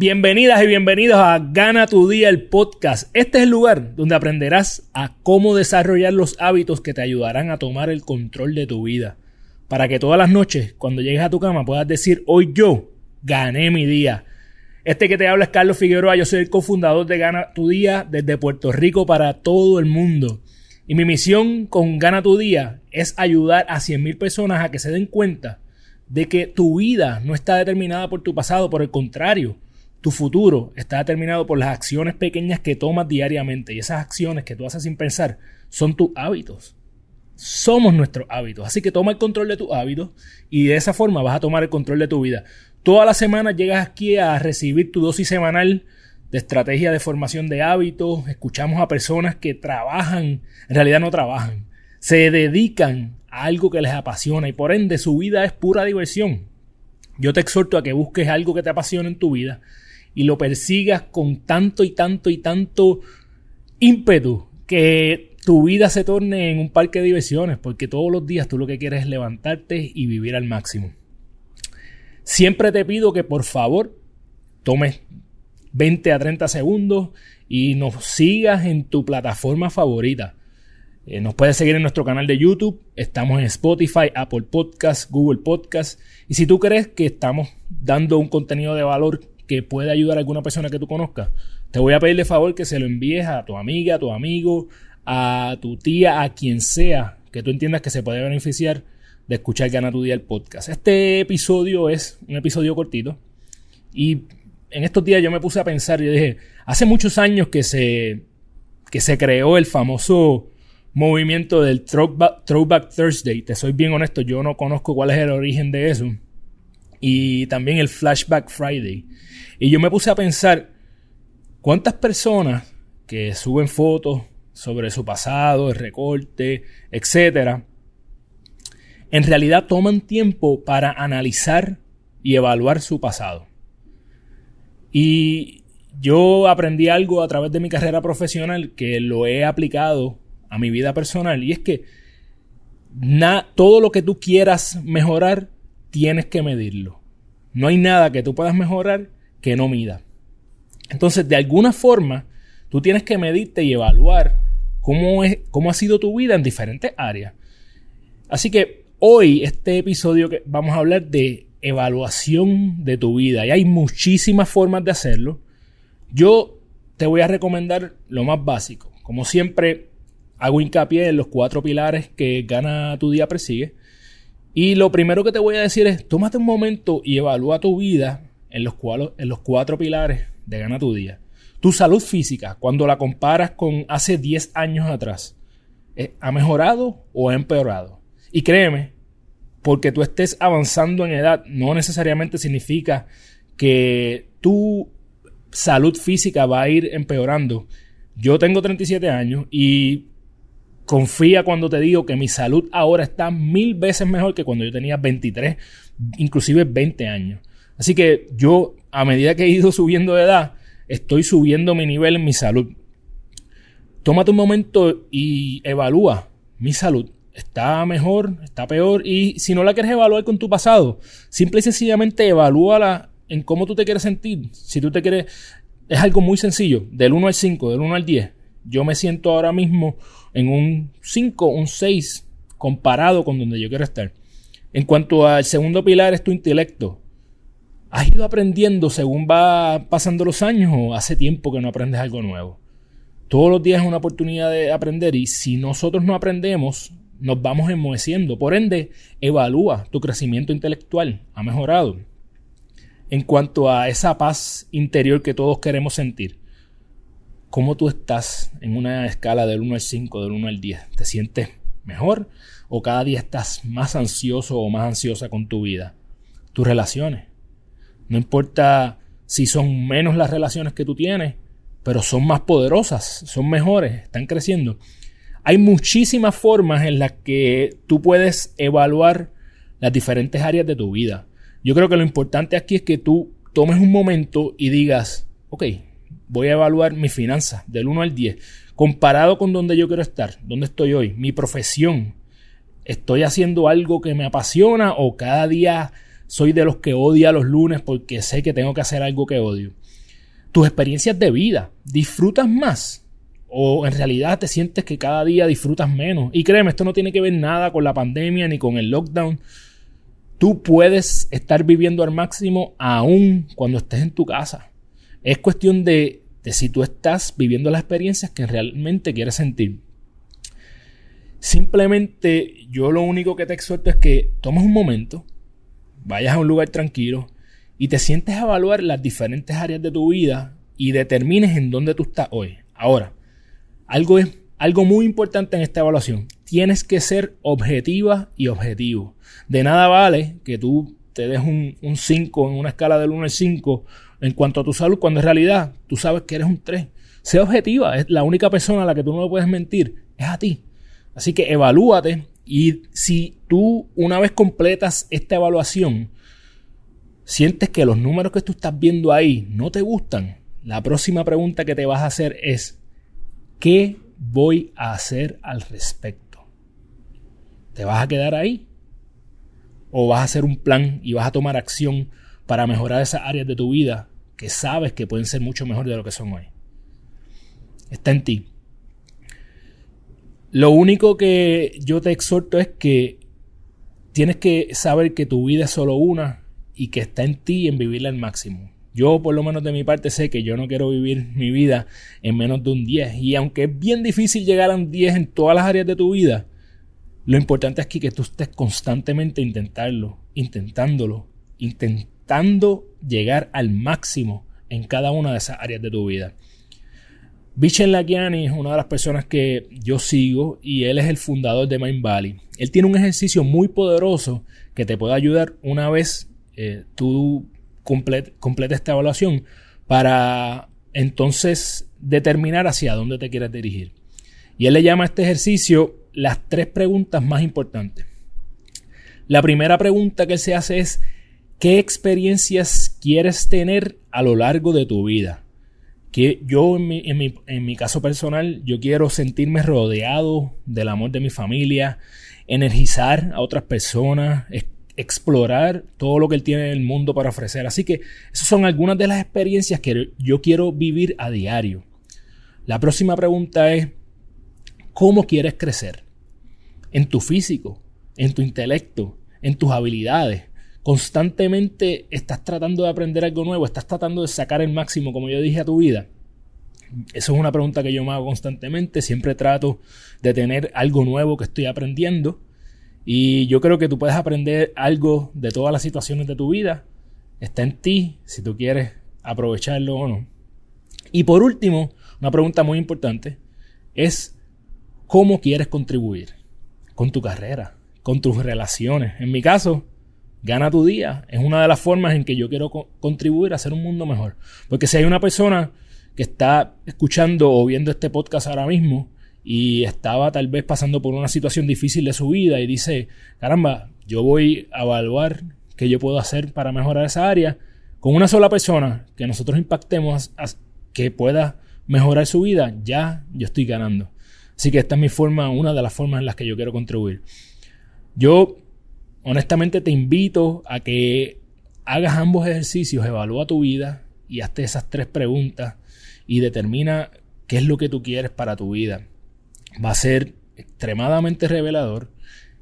Bienvenidas y bienvenidos a Gana tu Día, el podcast. Este es el lugar donde aprenderás a cómo desarrollar los hábitos que te ayudarán a tomar el control de tu vida. Para que todas las noches, cuando llegues a tu cama, puedas decir, hoy yo gané mi día. Este que te habla es Carlos Figueroa, yo soy el cofundador de Gana tu Día desde Puerto Rico para todo el mundo. Y mi misión con Gana tu Día es ayudar a 100.000 personas a que se den cuenta de que tu vida no está determinada por tu pasado, por el contrario, tu futuro está determinado por las acciones pequeñas que tomas diariamente y esas acciones que tú haces sin pensar son tus hábitos. Somos nuestros hábitos. Así que toma el control de tus hábitos y de esa forma vas a tomar el control de tu vida. Toda la semana llegas aquí a recibir tu dosis semanal de estrategia de formación de hábitos. Escuchamos a personas que trabajan, en realidad no trabajan, se dedican a algo que les apasiona y por ende su vida es pura diversión. Yo te exhorto a que busques algo que te apasione en tu vida y lo persigas con tanto y tanto y tanto ímpetu que tu vida se torne en un parque de diversiones, porque todos los días tú lo que quieres es levantarte y vivir al máximo. Siempre te pido que por favor tomes 20 a 30 segundos y nos sigas en tu plataforma favorita. Eh, nos puedes seguir en nuestro canal de YouTube, estamos en Spotify, Apple Podcasts, Google Podcasts. Y si tú crees que estamos dando un contenido de valor que puede ayudar a alguna persona que tú conozcas, te voy a pedirle favor que se lo envíes a tu amiga, a tu amigo, a tu tía, a quien sea que tú entiendas que se puede beneficiar de escuchar Gana tu Día el podcast. Este episodio es un episodio cortito y en estos días yo me puse a pensar y dije, hace muchos años que se, que se creó el famoso movimiento del throwback Thursday. Te soy bien honesto, yo no conozco cuál es el origen de eso. Y también el Flashback Friday. Y yo me puse a pensar cuántas personas que suben fotos sobre su pasado, el recorte, etcétera, en realidad toman tiempo para analizar y evaluar su pasado. Y yo aprendí algo a través de mi carrera profesional que lo he aplicado a mi vida personal y es que todo lo que tú quieras mejorar tienes que medirlo. No hay nada que tú puedas mejorar que no mida. Entonces, de alguna forma, tú tienes que medirte y evaluar cómo, es, cómo ha sido tu vida en diferentes áreas. Así que hoy, este episodio que vamos a hablar de evaluación de tu vida. Y hay muchísimas formas de hacerlo. Yo te voy a recomendar lo más básico. Como siempre, hago hincapié en los cuatro pilares que Gana tu Día persigue. Y lo primero que te voy a decir es, tómate un momento y evalúa tu vida en los, en los cuatro pilares de Gana tu Día. Tu salud física, cuando la comparas con hace 10 años atrás, ¿eh, ¿ha mejorado o ha empeorado? Y créeme, porque tú estés avanzando en edad, no necesariamente significa que tu salud física va a ir empeorando. Yo tengo 37 años y confía cuando te digo que mi salud ahora está mil veces mejor que cuando yo tenía 23, inclusive 20 años. Así que yo, a medida que he ido subiendo de edad, estoy subiendo mi nivel en mi salud. Tómate un momento y evalúa mi salud. ¿Está mejor? ¿Está peor? Y si no la quieres evaluar con tu pasado, simple y sencillamente evalúala en cómo tú te quieres sentir. Si tú te quieres... Es algo muy sencillo. Del 1 al 5, del 1 al 10. Yo me siento ahora mismo en un 5, un 6, comparado con donde yo quiero estar. En cuanto al segundo pilar es tu intelecto. ¿Has ido aprendiendo según va pasando los años o hace tiempo que no aprendes algo nuevo? Todos los días es una oportunidad de aprender y si nosotros no aprendemos, nos vamos enmoheciendo. Por ende, evalúa tu crecimiento intelectual. ¿Ha mejorado? En cuanto a esa paz interior que todos queremos sentir, ¿cómo tú estás en una escala del 1 al 5, del 1 al 10? ¿Te sientes mejor o cada día estás más ansioso o más ansiosa con tu vida? Tus relaciones no importa si son menos las relaciones que tú tienes, pero son más poderosas, son mejores, están creciendo. Hay muchísimas formas en las que tú puedes evaluar las diferentes áreas de tu vida. Yo creo que lo importante aquí es que tú tomes un momento y digas, ok, voy a evaluar mi finanzas del 1 al 10, comparado con donde yo quiero estar, donde estoy hoy, mi profesión. ¿Estoy haciendo algo que me apasiona o cada día soy de los que odia los lunes porque sé que tengo que hacer algo que odio? Tus experiencias de vida, ¿disfrutas más? ¿O en realidad te sientes que cada día disfrutas menos? Y créeme, esto no tiene que ver nada con la pandemia ni con el lockdown. Tú puedes estar viviendo al máximo aún cuando estés en tu casa. Es cuestión de, si tú estás viviendo las experiencias que realmente quieres sentir. Simplemente yo lo único que te exhorto es que tomes un momento, vayas a un lugar tranquilo y te sientes a evaluar las diferentes áreas de tu vida y determines en dónde tú estás hoy. Ahora, algo es algo muy importante en esta evaluación. Tienes que ser objetiva y objetivo. De nada vale que tú te des un 5 en una escala del 1 al 5 en cuanto a tu salud, cuando en realidad tú sabes que eres un 3. Sé objetiva, es la única persona a la que tú no le puedes mentir, es a ti. Así que evalúate y si tú una vez completas esta evaluación, sientes que los números que tú estás viendo ahí no te gustan, la próxima pregunta que te vas a hacer es, ¿qué voy a hacer al respecto? ¿Te vas a quedar ahí? ¿O vas a hacer un plan y vas a tomar acción para mejorar esas áreas de tu vida que sabes que pueden ser mucho mejor de lo que son hoy. Está en ti. Lo único que yo te exhorto es que tienes que saber que tu vida es solo una y que está en ti en vivirla al máximo. Yo, por lo menos de mi parte, sé que yo no quiero vivir mi vida en menos de un 10. Y aunque es bien difícil llegar a un 10 en todas las áreas de tu vida, lo importante es que, tú estés constantemente intentarlo, intentándolo, intentando llegar al máximo en cada una de esas áreas de tu vida. Bichen Lakiani es una de las personas que yo sigo y él es el fundador de Mind Valley. Él tiene un ejercicio muy poderoso que te puede ayudar una vez eh, tú completes esta evaluación para entonces determinar hacia dónde te quieres dirigir. Y él le llama a este ejercicio las tres preguntas más importantes. La primera pregunta que se hace es ¿Qué experiencias quieres tener a lo largo de tu vida? Que yo en mi, caso personal, yo quiero sentirme rodeado del amor de mi familia, energizar a otras personas, explorar todo lo que él tiene en el mundo para ofrecer. Así que esas son algunas de las experiencias que yo quiero vivir a diario. La próxima pregunta es, ¿cómo quieres crecer? En tu físico, en tu intelecto, en tus habilidades, constantemente estás tratando de aprender algo nuevo, estás tratando de sacar el máximo, como yo dije, a tu vida. Eso es una pregunta que yo me hago constantemente. Siempre trato de tener algo nuevo que estoy aprendiendo. Y yo creo que tú puedes aprender algo de todas las situaciones de tu vida. Está en ti si tú quieres aprovecharlo o no. Y por último, una pregunta muy importante es cómo quieres contribuir con tu carrera, con tus relaciones. En mi caso, Gana tu día es una de las formas en que yo quiero contribuir a hacer un mundo mejor. Porque si hay una persona que está escuchando o viendo este podcast ahora mismo y estaba tal vez pasando por una situación difícil de su vida y dice, caramba, yo voy a evaluar qué yo puedo hacer para mejorar esa área, con una sola persona que nosotros impactemos que pueda mejorar su vida, ya yo estoy ganando. Así que esta es mi forma, una de las formas en las que yo quiero contribuir. Yo honestamente te invito a que hagas ambos ejercicios, evalúa tu vida y hazte esas tres preguntas y determina qué es lo que tú quieres para tu vida. Va a ser extremadamente revelador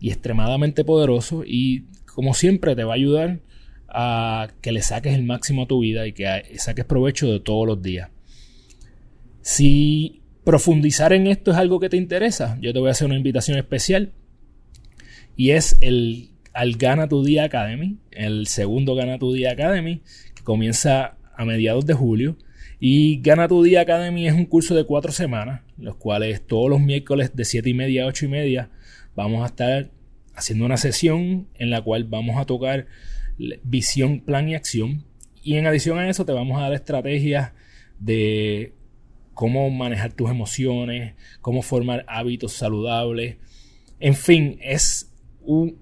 y extremadamente poderoso y como siempre te va a ayudar a que le saques el máximo a tu vida y que saques provecho de todos los días. Si profundizar en esto es algo que te interesa, yo te voy a hacer una invitación especial y es el al Gana Tu Día Academy, el segundo Gana Tu Día Academy, que comienza a mediados de julio. Y Gana Tu Día Academy es un curso de cuatro semanas, los cuales todos los miércoles de 7 y media a 8 y media vamos a estar haciendo una sesión en la cual vamos a tocar visión, plan y acción. Y en adición a eso te vamos a dar estrategias de cómo manejar tus emociones, cómo formar hábitos saludables. En fin, es un,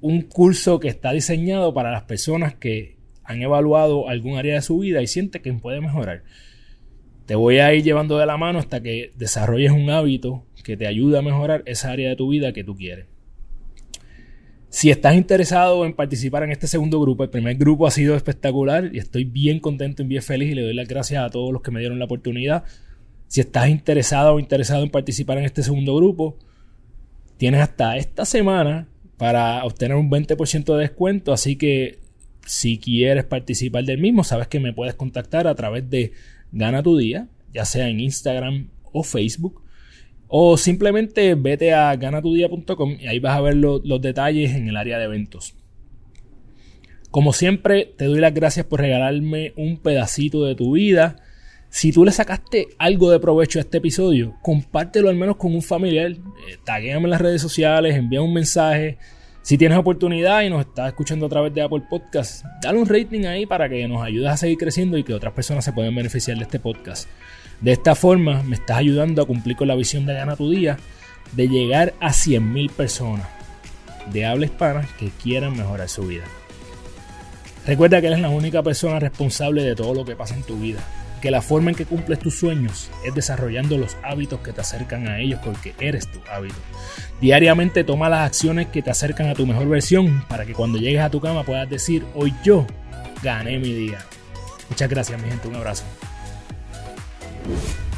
un curso que está diseñado para las personas que han evaluado algún área de su vida y sienten que puede mejorar. Te voy a ir llevando de la mano hasta que desarrolles un hábito que te ayude a mejorar esa área de tu vida que tú quieres. Si estás interesado en participar en este segundo grupo, el primer grupo ha sido espectacular y estoy bien contento y bien feliz y le doy las gracias a todos los que me dieron la oportunidad. Si estás interesado o interesado en participar en este segundo grupo, tienes hasta esta semana para obtener un 20% de descuento, así que si quieres participar del mismo, sabes que me puedes contactar a través de Gana tu Día, ya sea en Instagram o Facebook. O simplemente vete a ganatudia.com y ahí vas a ver los detalles en el área de eventos. Como siempre, te doy las gracias por regalarme un pedacito de tu vida. Si tú le sacaste algo de provecho a este episodio, compártelo al menos con un familiar. Eh, taguéame en las redes sociales, envía un mensaje. Si tienes oportunidad y nos estás escuchando a través de Apple Podcast, dale un rating ahí para que nos ayudes a seguir creciendo y que otras personas se puedan beneficiar de este podcast. De esta forma me estás ayudando a cumplir con la visión de Gana tu Día de llegar a 100.000 personas de habla hispana que quieran mejorar su vida. Recuerda que eres la única persona responsable de todo lo que pasa en tu vida, que la forma en que cumples tus sueños es desarrollando los hábitos que te acercan a ellos porque eres tu hábito. Diariamente toma las acciones que te acercan a tu mejor versión para que cuando llegues a tu cama puedas decir, hoy yo gané mi día. Muchas gracias mi gente, un abrazo. You